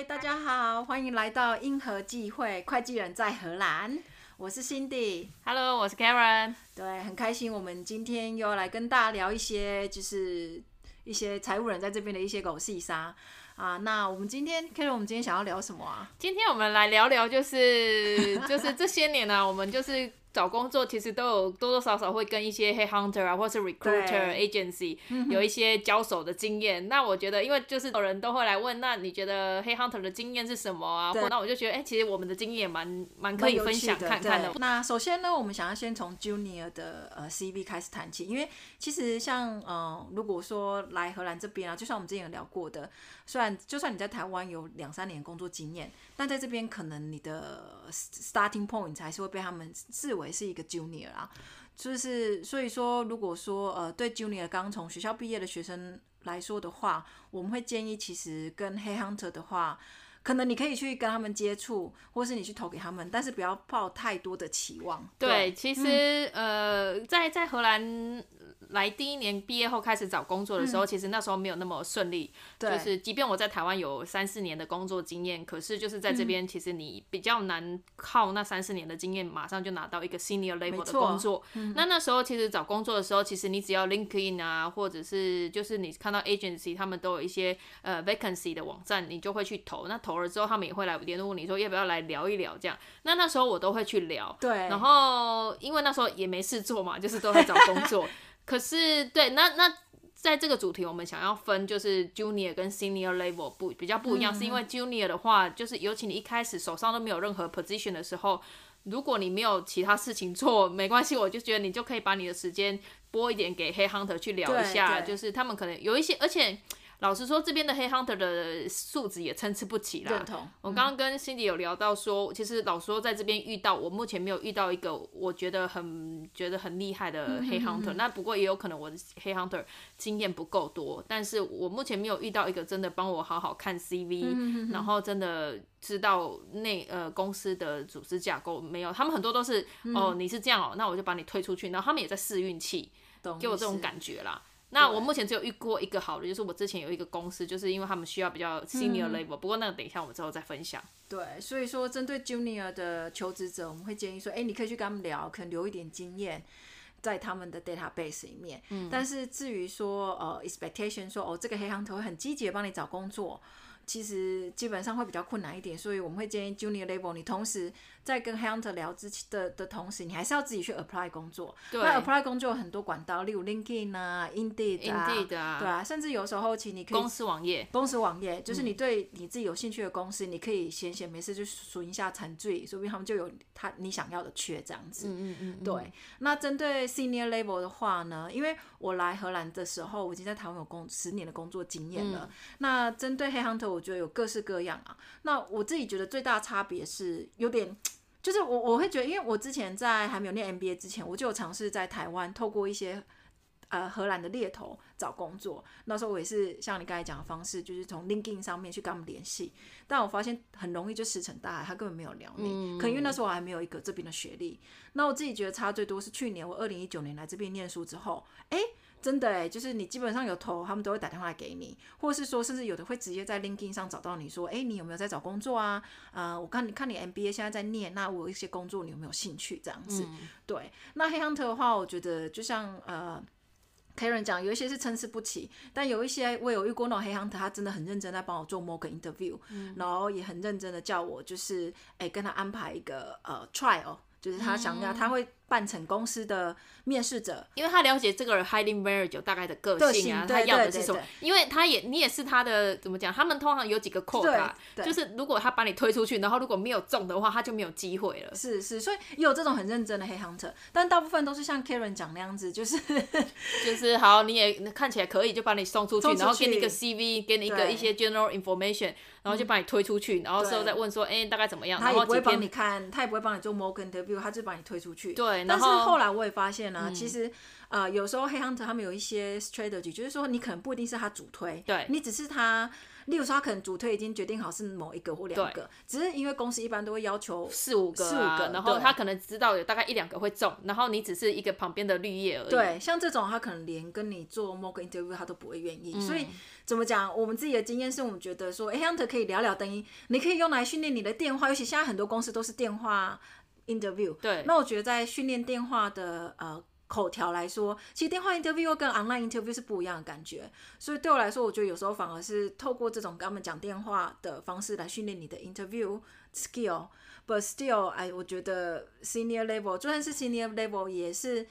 嗨，大家好，欢迎来到英和际会会计人在荷兰。我是 Cindy，Hello，我是 Karen。对，很开心，我们今天又要来跟大家聊一些，就是一些财务人在这边的一些狗细沙啊。那我们今天，Karen，我们今天想要聊什么啊？今天我们来聊聊，就是 就是这些年呢、啊，我们就是。找工作其实都有多多少少会跟一些 head hunter 啊，或是 recruiter agency 有一些交手的经验。那我觉得，因为就是有人都会来问，那你觉得 head hunter 的经验是什么啊？或那我就觉得，哎、欸，其实我们的经验也蛮蛮可以分享看看的。那首先呢，我们想要先从 junior 的呃 CV 开始谈起，因为其实像呃，如果说来荷兰这边啊，就像我们之前有聊过的，虽然就算你在台湾有两三年工作经验，但在这边可能你的 starting point 才是会被他们视为是一个 junior 啊，就是所以说，如果说呃对 junior 刚从学校毕业的学生来说的话，我们会建议，其实跟 Hey hunter 的话，可能你可以去跟他们接触，或是你去投给他们，但是不要抱太多的期望。对，对其实、嗯、呃，在在荷兰。来第一年毕业后开始找工作的时候，嗯、其实那时候没有那么顺利。对，就是即便我在台湾有三四年的工作经验，可是就是在这边，其实你比较难靠那三四年的经验马上就拿到一个 senior level 的工作。嗯、那那时候其实找工作的时候，其实你只要 LinkedIn 啊，或者是就是你看到 agency 他们都有一些呃 vacancy 的网站，你就会去投。那投了之后，他们也会来联络你说要不要来聊一聊这样。那那时候我都会去聊。对。然后因为那时候也没事做嘛，就是都在找工作。可是，对，那那在这个主题，我们想要分就是 junior 跟 senior level 不比较不一样，嗯、是因为 junior 的话，就是尤其你一开始手上都没有任何 position 的时候，如果你没有其他事情做，没关系，我就觉得你就可以把你的时间拨一点给 head hunter 去聊一下，就是他们可能有一些，而且。老实说，这边的 head hunter 的素质也参差不齐啦。嗯、我刚刚跟 Cindy 有聊到说，其实老实说，在这边遇到，我目前没有遇到一个我觉得很觉得很厉害的 head hunter。那不过也有可能我的 head hunter 经验不够多，但是我目前没有遇到一个真的帮我好好看 CV，、嗯、然后真的知道那呃公司的组织架构没有。他们很多都是、嗯、哦，你是这样哦，那我就把你推出去。然后他们也在试运气，给我这种感觉啦。那我目前只有遇过一个好的，就是我之前有一个公司，就是因为他们需要比较 senior level，、嗯、不过那个等一下我们之后再分享。对，所以说针对 junior 的求职者，我们会建议说，哎、欸，你可以去跟他们聊，可能留一点经验在他们的 database 里面。嗯。但是至于说，呃，expectation 说，哦，这个 head hunter 会很积极的帮你找工作。其实基本上会比较困难一点，所以我们会建议 junior level，你同时在跟 hunter 聊之前的的同时，你还是要自己去 apply 工作。对。那 apply 工作有很多管道，例如 LinkedIn 啊，Indeed 啊，Indeed 啊，对啊，甚至有时候其实你可以公司网页，公司网页就是你对你自己有兴趣的公司，嗯、你可以闲闲没事就数一下程序，说不定他们就有他你想要的缺这样子。嗯嗯嗯。对。那针对 senior level 的话呢，因为我来荷兰的时候，我已经在台湾有工十年的工作经验了。嗯、那针对 head hunter，我我觉得有各式各样啊。那我自己觉得最大的差别是有点，就是我我会觉得，因为我之前在还没有念 MBA 之前，我就有尝试在台湾透过一些呃荷兰的猎头找工作。那时候我也是像你刚才讲的方式，就是从 LinkedIn 上面去跟他们联系。但我发现很容易就石沉大海，他根本没有聊你。嗯、可能因为那时候我还没有一个这边的学历。那我自己觉得差最多是去年我二零一九年来这边念书之后，哎、欸。真的哎，就是你基本上有投，他们都会打电话给你，或者是说，甚至有的会直接在 LinkedIn 上找到你说，哎，你有没有在找工作啊？呃，我看你看你 MBA 现在在念，那我有一些工作，你有没有兴趣？这样子，嗯、对。那 Head Hunter 的话，我觉得就像呃，Karen 讲，有一些是参差不齐，但有一些我有遇过那种 Head Hunter，他真的很认真在帮我做某个 interview，、嗯、然后也很认真的叫我就是哎跟他安排一个呃 trial，就是他想要、嗯、他会。扮成公司的面试者，因为他了解这个 hiring manager 大概的个性啊，他要的是什么？因为他也你也是他的怎么讲？他们通常有几个 quota，就是如果他把你推出去，然后如果没有中的话，他就没有机会了。是是，所以有这种很认真的 head hunter，但大部分都是像 Karen 讲那样子，就是 就是好，你也看起来可以，就把你送出去，出去然后给你一个 CV，给你一个一些 general information，然后就把你推出去，然后之后再问说，哎、欸，大概怎么样？他也不会帮你看，他也不会帮你做 mock interview，他就把你推出去。对。但是后来我也发现呢、其实，呃，有时候 head hunter 他们有一些 strategy，就是说你可能不一定是他主推，对，你只是他例如说他可能主推已经决定好是某一个或两个，只是因为公司一般都会要求四五个、啊、四五个，然后他可能知道有大概一两个会中，然后你只是一个旁边的绿叶而已。对，像这种他可能连跟你做某个 interview 他都不会愿意，嗯、所以怎么讲？我们自己的经验是我们觉得说，黑，Hunter 可以聊聊，等于你可以用来训练你的电话，尤其现在很多公司都是电话 interview。对，那我觉得在训练电话的呃。口条来说，其实电话 interview 跟 online interview 是不一样的感觉，所以对我来说，我觉得有时候反而是透过这种跟他们讲电话的方式来训练你的 interview skill。But still，哎，我觉得 senior level 就算是 senior level 也是，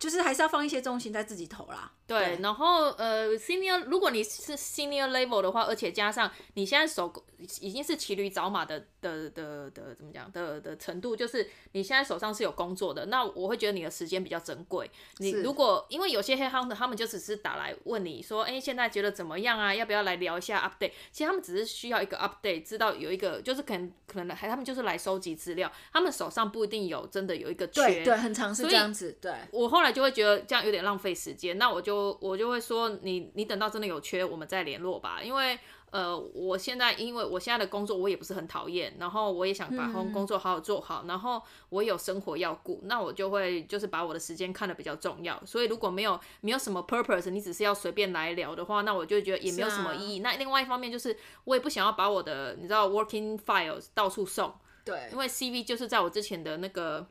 就是还是要放一些重心在自己头啦。对，对，然后呃，senior，如果你是 senior level 的话，而且加上你现在手已经是骑驴找马的的的的怎么讲的的程度，就是你现在手上是有工作的，那我会觉得你的时间比较珍贵。你如果因为有些 headhunter 他们就只是打来问你说，哎，现在觉得怎么样啊？要不要来聊一下 update？其实他们只是需要一个 update，知道有一个就是可能可能还他们就是来收集资料，他们手上不一定有真的有一个缺，对，对，很长是这样子。对，我后来就会觉得这样有点浪费时间，那我就。我就会说你，你等到真的有缺，我们再联络吧。因为，呃，我现在因为我现在的工作我也不是很讨厌，然后我也想把工作好好做好，嗯、然后我有生活要顾，那我就会就是把我的时间看得比较重要。所以如果没有没有什么 purpose，你只是要随便来聊的话，那我就觉得也没有什么意义。啊、那另外一方面就是我也不想要把我的你知道 working files 到处送，对，因为 CV 就是在我之前的那个。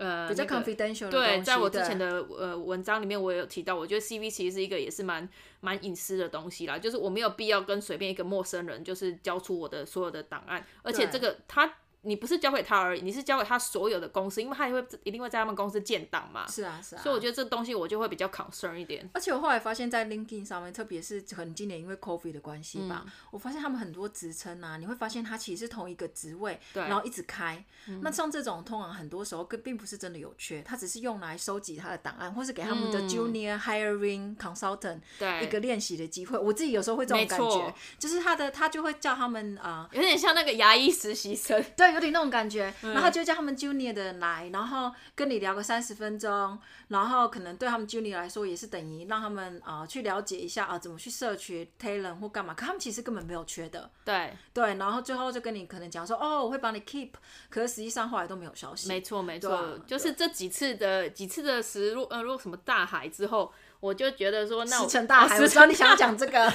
呃，比较 confidential 的、那个、对，在我之前的呃文章里面，我也有提到，我觉得 CV 其实是一个也是蛮蛮隐私的东西啦，就是我没有必要跟随便一个陌生人就是交出我的所有的档案，而且这个他。你不是交给他而已，你是交给他所有的公司，因为他也会一定会在他们公司建档嘛。是啊，是啊。所以我觉得这东西我就会比较 concern 一点。而且我后来发现，在 LinkedIn 上面，特别是可能今年因为 COVID 的关系吧，嗯、我发现他们很多职称啊，你会发现他其实是同一个职位，对然后一直开。嗯、那像这种通常很多时候跟并不是真的有缺，他只是用来收集他的档案，或是给他们的 Junior Hiring Consultant 一个练习的机会。我自己有时候会这种感觉，就是他的他就会叫他们啊，呃、有点像那个牙医实习生，对，有点那种感觉。然后他就叫他们 junior 的人来，然后跟你聊个三十分钟，然后可能对他们 junior 来说也是等于让他们啊、呃、去了解一下啊、呃、怎么去摄取 talent 或干嘛，可他们其实根本没有缺的。对对，然后最后就跟你可能讲说哦，我会帮你 keep，可是实际上后来都没有消息。没错没错，对就是这几次的几次的时入呃入什么大海之后。我就觉得说，那我石沉大海，我知道你想讲这个。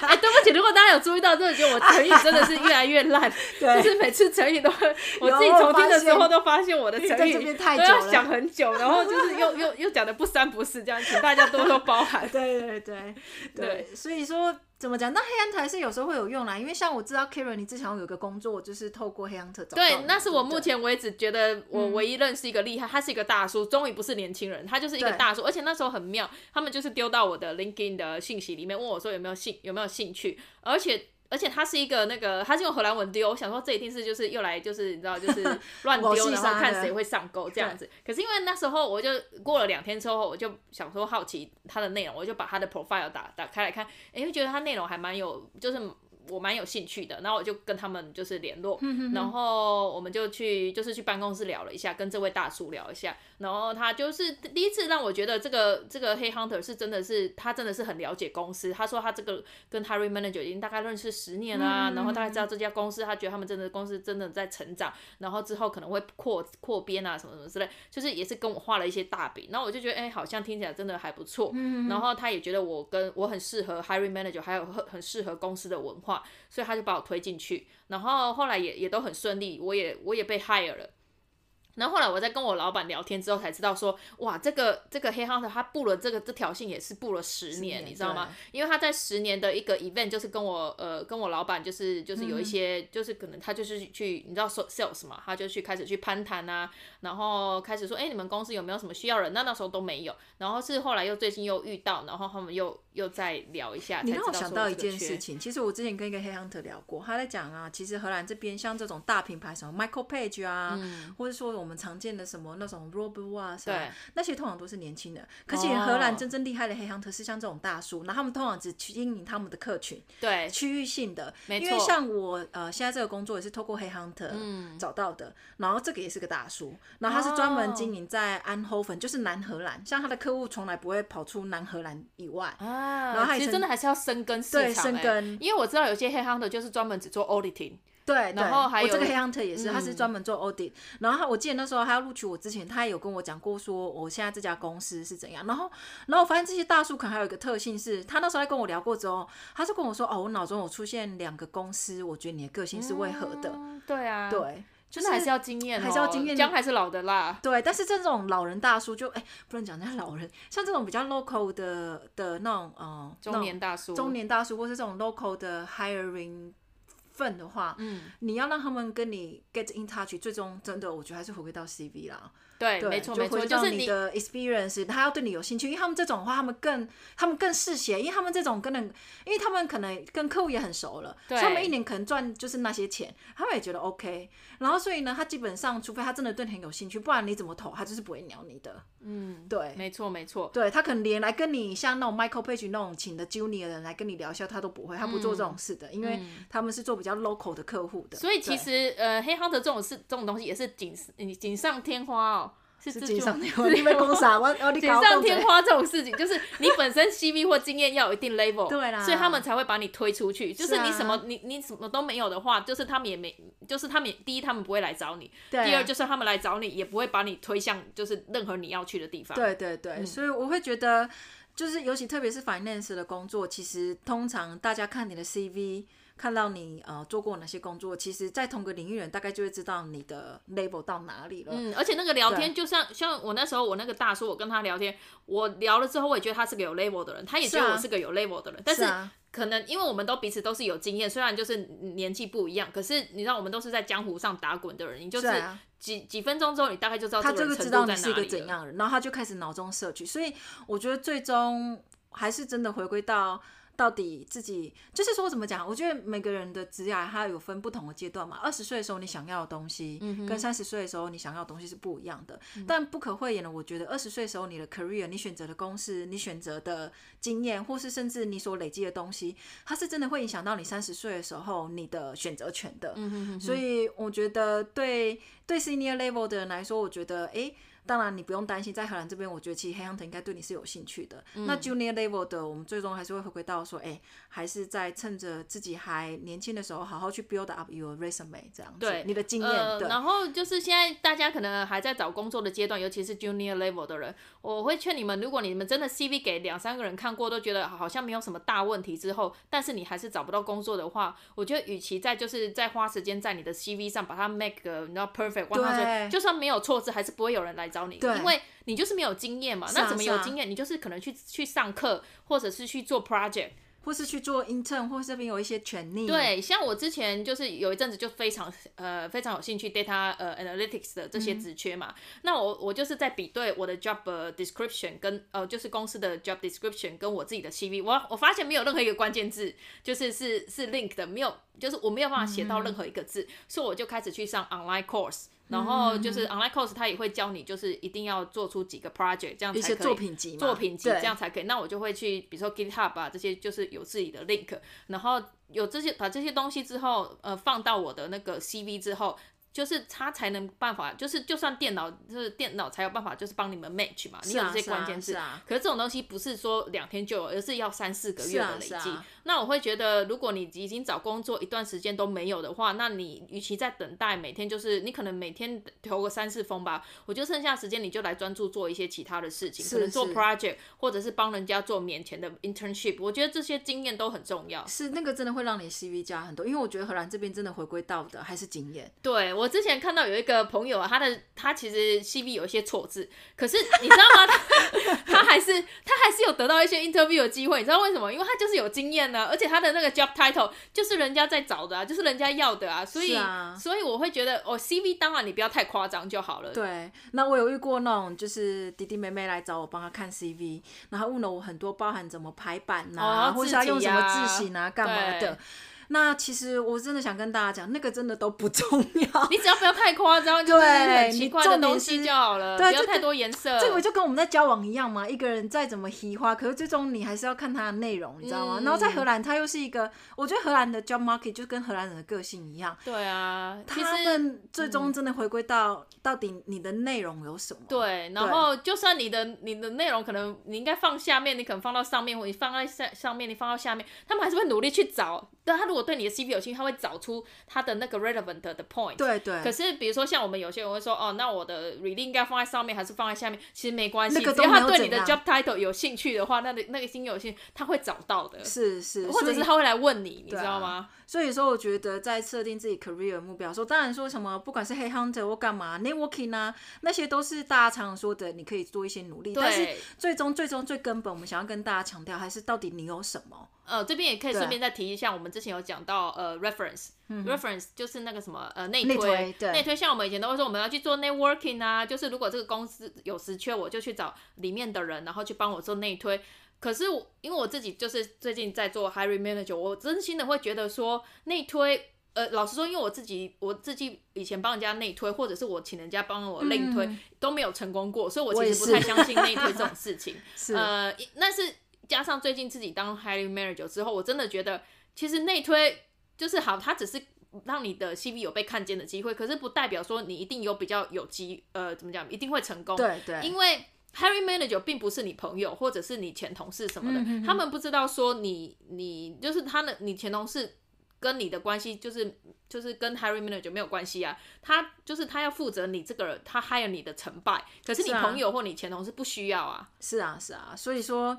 哎，对不起，如果大家有注意到，真的觉得我成语真的是越来越烂，对就是每次成语都会，我自己重听的时候都发现我的成语都要想很久，然后就是又又又讲的不三不四这样，请大家多多包涵。对对对对，对所以说。怎么讲？那黑 hunter 是有时候会有用啦，因为像我知道 Karen，你之前有个工作，就是透过黑 hunter 找。对，那是我目前为止觉得我唯一认识一个厉害，嗯、他是一个大叔，终于不是年轻人，他就是一个大叔，而且那时候很妙，他们就是丢到我的 LinkedIn 的信息里面，问我说有没有兴有没有兴趣，而且。而且它是一个那个，它是用荷兰文丢，我想说这一定是就是又来就是你知道就是 乱丢，然后看谁会上钩这样 子。可是因为那时候我就过了两天之后，我就想说好奇它的内容，我就把它的 profile 打打开来看，哎，因为觉得它内容还蛮有，就是。我蛮有兴趣的，然后我就跟他们就是联络，然后我们就去就是去办公室聊了一下，跟这位大叔聊一下，然后他就是第一次让我觉得这个这个黑 hunter 是真的是他真的是很了解公司，他说他这个跟 Harry manager 已经大概认识十年啦，嗯、然后大概知道这家公司，他觉得他们真的公司真的在成长，然后之后可能会扩扩编啊什么什么之类，就是也是跟我画了一些大饼，然后我就觉得哎好像听起来真的还不错，嗯、然后他也觉得我跟我很适合 Harry manager，还有很很适合公司的文化。所以他就把我推进去，然后后来也也都很顺利，我也我也被 hire 了。然后后来我在跟我老板聊天之后才知道说，哇，这个这个黑 hunter 他布了这个这条线也是布了十年，你知道吗？因为他在十年的一个 event 就是跟我呃跟我老板就是就是有一些、嗯、就是可能他就是去你知道说 sales 嘛，他就去开始去攀谈啊，然后开始说，哎，你们公司有没有什么需要人？那那时候都没有，然后是后来又最近又遇到，然后他们又又再聊一下。你让我想到一件事情，其实我之前跟一个黑 hunter 聊过，他在讲啊，其实荷兰这边像这种大品牌什么 Michael Page 啊，嗯、或者说我我们常见的什么那种 Robert 啊，对，那些通常都是年轻人。可是荷兰真正厉害的黑 hunter 是像这种大叔，然后他们通常只经营他们的客群，对，区域性的。没错。因为像我呃现在这个工作也是透过黑 hunter 找到的，嗯、然后这个也是个大叔，然后他是专门经营在安霍芬，就是南荷兰，像他的客户从来不会跑出南荷兰以外啊。然后他其实真的还是要深耕市场，对，深耕。因为我知道有些黑 hunter 就是专门只做 auditing。对，然后还有我这个黑 hunter 也是，嗯、他是专门做 audit。然后，我记得那时候他要录取我之前，他也有跟我讲过，说我现在这家公司是怎样。然后，然后我发现这些大叔可能还有一个特性是，他那时候在跟我聊过之后，他就跟我说：“哦，我脑中有出现两个公司，我觉得你的个性是为何的？”嗯、对啊，对，就是还是要经验、哦，还是要经验，姜还是老的辣。对，但是这种老人大叔就哎，不能讲人家老人，像这种比较 local 的的那种，嗯，中年大叔，中年大叔，或是这种 local 的 hiring。份的话，嗯，你要让他们跟你 get in touch，最终真的，我觉得还是回归到 CV 啦。对，没错没错，就是你的 experience，他要对你有兴趣，因为他们这种的话，他们更他们更嗜血，因为他们这种可能，因为他们可能跟客户也很熟了，所以他们一年可能赚就是那些钱，他们也觉得 OK。然后所以呢，他基本上，除非他真的对你很有兴趣，不然你怎么投，他就是不会鸟你的。嗯，对，没错没错，对他可能连来跟你像那种 Michael Page 那种请的 Junior 的人来跟你聊一下，他都不会，他不做这种事的，因为他们是做比较 local 的客户的。所以其实呃，黑 hunter 这种事，这种东西也是锦锦上添花哦。是锦上添花，锦上添花这种事情，就是你本身 CV 或经验要有一定 level，对啦，所以他们才会把你推出去。就是你什么，你你什么都没有的话，就是他们也没，就是他们第一他们不会来找你，第二就是他们来找你也不会把你推向就是任何你要去的地方。对对对，所以我会觉得，就是尤其特别是 finance 的工作，其实通常大家看你的 CV。看到你呃做过哪些工作，其实，在同个领域人大概就会知道你的 level 到哪里了。嗯，而且那个聊天就像像我那时候我那个大叔，我跟他聊天，我聊了之后，我也觉得他是个有 level 的人，他也觉得我是个有 level 的人。是啊，但是可能因为我们都彼此都是有经验，虽然就是年纪不一样，可是你知道我们都是在江湖上打滚的人，你就是几几分钟之后，你大概就知道这个人程度在哪里了。他就知道你是一个怎样的人，然后他就开始脑中摄取。所以我觉得最终还是真的回归到。到底自己就是说怎么讲？我觉得每个人的职业它有分不同的阶段嘛。二十岁的时候你想要的东西，跟三十岁的时候你想要的东西是不一样的。嗯、但不可讳言的，我觉得二十岁的时候你的 career，你选择的公司，你选择的经验，或是甚至你所累积的东西，它是真的会影响到你三十岁的时候你的选择权的。嗯、哼哼哼，所以我觉得对对 senior level 的人来说，我觉得哎。欸当然，你不用担心，在荷兰这边，我觉得其实黑 hunter 应该对你是有兴趣的。嗯、那 junior level 的，我们最终还是会回归到说，哎、欸，还是在趁着自己还年轻的时候，好好去 build up your resume 这样子。对，你的经验。呃、对。然后就是现在大家可能还在找工作的阶段，尤其是 junior level 的人，我会劝你们，如果你们真的 CV 给两三个人看过，都觉得好像没有什么大问题之后，但是你还是找不到工作的话，我觉得与其在就是在花时间在你的 CV 上把它 make 个你知道 perfect，对，就算没有错字，还是不会有人来找你，因为。你就是没有经验嘛？那怎么有经验？你就是可能去去上课，或者是去做 project，或是去做 intern，或是这边有一些权利。对，像我之前就是有一阵子就非常呃非常有兴趣 data 呃 analytics 的这些职缺嘛。嗯、那我我就是在比对我的 job description 跟呃就是公司的 job description 跟我自己的 CV，我我发现没有任何一个关键字就是是是 link 的，没有就是我没有办法写到任何一个字，嗯、所以我就开始去上 online course。然后就是 online course，他也会教你，就是一定要做出几个 project，这样才可以。一些作品集。作品集这样才可以。那我就会去，比如说 GitHub 啊这些，就是有自己的 link，然后有这些把这些东西之后，呃，放到我的那个 CV 之后。就是他才能办法，就是就算电脑就是电脑才有办法，就是帮你们 match 嘛。你有这些关键字，可是这种东西不是说两天就有，而是要三四个月的累积。那我会觉得，如果你已经找工作一段时间都没有的话，那你与其在等待，每天就是你可能每天投个三四封吧，我就剩下时间你就来专注做一些其他的事情，可能做 project 或者是帮人家做免钱的 internship。我觉得这些经验都很重要。是那个真的会让你 CV 加很多，因为我觉得荷兰这边真的回归到的还是经验。对我。我之前看到有一个朋友啊，他的他其实 CV 有一些错字，可是你知道吗？他他还是他还是有得到一些 interview 的机会，你知道为什么？因为他就是有经验呢，而且他的那个 job title 就是人家在找的啊，就是人家要的啊，所以啊所以我会觉得哦，CV 当然你不要太夸张就好了。对，那我有遇过那种就是弟弟妹妹来找我帮他看 CV，然后问了我很多，包含怎么排版呐、啊，哦、或者要用什么字型啊，干嘛的。那其实我真的想跟大家讲，那个真的都不重要，你只要不要太夸张，就是很奇怪的东西就好了，对，不要太多颜色。这个就跟我们在交往一样嘛，一个人再怎么喜花，可是最终你还是要看他的内容，你知道吗？嗯、然后在荷兰，他又是一个，我觉得荷兰的 job market 就跟荷兰人的个性一样。对啊，他们最终真的回归到、嗯、到底你的内容有什么？对，然后就算你的你的内容可能你应该放下面，你可能放到上面，或你放在上上面，你放到下面，他们还是会努力去找。但他如果对你的 CV 有兴趣，他会找出他的那个 relevant 的 point。对对。可是比如说像我们有些人会说，哦，那我的 reading 应该放在上面还是放在下面？其实没关系，那个、只要他对你的 job title 有兴趣的话，那那个心有兴趣，他会找到的。是是。或者是他会来问你，你知道吗？所以说，我觉得在设定自己 career 目标，说当然说什么，不管是 head hunter 或干嘛，networking 啊，那些都是大家常常说的，你可以做一些努力。对。但是最终最终最根本，我们想要跟大家强调，还是到底你有什么？呃，这边也可以顺便再提一下，我们之前有讲到呃 reference，reference、嗯、reference 就是那个什么呃内推，内推，像我们以前都会说我们要去做 networking 啊，就是如果这个公司有职缺，我就去找里面的人，然后去帮我做内推。可是我因为我自己就是最近在做 hiring manager，我真心的会觉得说内推，呃，老实说，因为我自己我自己以前帮人家内推，或者是我请人家帮我内推、嗯、都没有成功过，所以我其实不太相信内推这种事情。是。呃，那是加上最近自己当 hiring manager 之后，我真的觉得其实内推就是好，它只是让你的 CV 有被看见的机会，可是不代表说你一定有比较有机，呃，怎么讲，一定会成功。对对，因为。Hiring manager 并不是你朋友，或者是你前同事什么的，嗯、哼哼他们不知道说你你就是他的你前同事跟你的关系就是就是跟 Hiring manager 没有关系啊，他就是他要负责你这个人他 hire 你的成败，可是你朋友或你前同事不需要啊。是啊是啊，所以说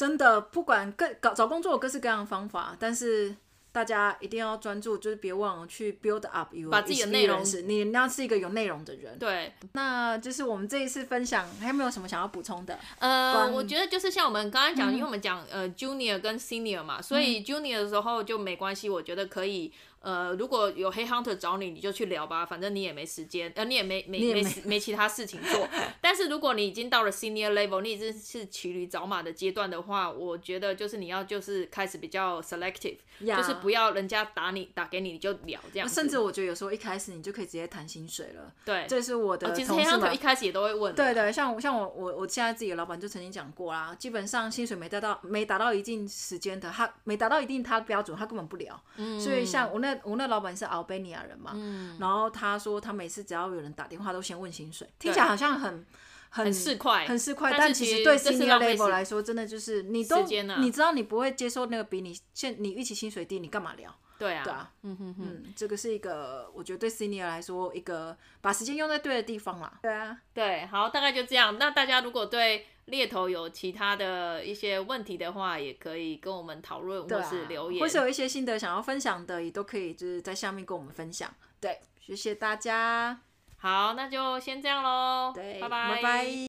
真的不管各搞找工作有各式各样的方法，但是。大家一定要专注，就是别忘了去 build up your 把自己的内容，你要是一个有内容的人。对，那就是我们这一次分享，还有没有什么想要补充的？呃，我觉得就是像我们刚刚讲，嗯、因为我们讲呃 junior 跟 senior 嘛，所以 junior 的时候就没关系，我觉得可以。呃，如果有黑 hunter 找你，你就去聊吧，反正你也没时间，呃，你也没没没没，没其他事情做。但是如果你已经到了 senior level，你已经是骑驴找马的阶段的话，我觉得就是你要就是开始比较 selective. 就是不要人家打你打给你你就聊这样。甚至我觉得有时候一开始你就可以直接谈薪水了。对，这是我的、哦。其实黑 hunter 一开始也都会问。对对，像像我我我现在自己的老板就曾经讲过啦，基本上薪水没达到没达到一定时间的，他没达到一定他的标准，他根本不聊。嗯。所以像我那我那老板是。阿尔卑尼亚人嘛、嗯，然后他说他每次只要有人打电话都先问薪水，听起来好像很很市侩，很市侩，但其实对 senior level 来说，真的就是你都、啊、你知道你不会接受那个比你现你预期薪水低，你干嘛聊？对啊，对啊，嗯哼哼，嗯，这个是一个我觉得对 senior 来说一个把时间用在对的地方啦。对啊，对，好，大概就这样。那大家如果对猎头有其他的一些问题的话，也可以跟我们讨论或是留言，或是有一些心得想要分享的，也都可以就是在下面跟我们分享。对，谢谢大家。好，那就先这样喽。对，拜拜。拜拜。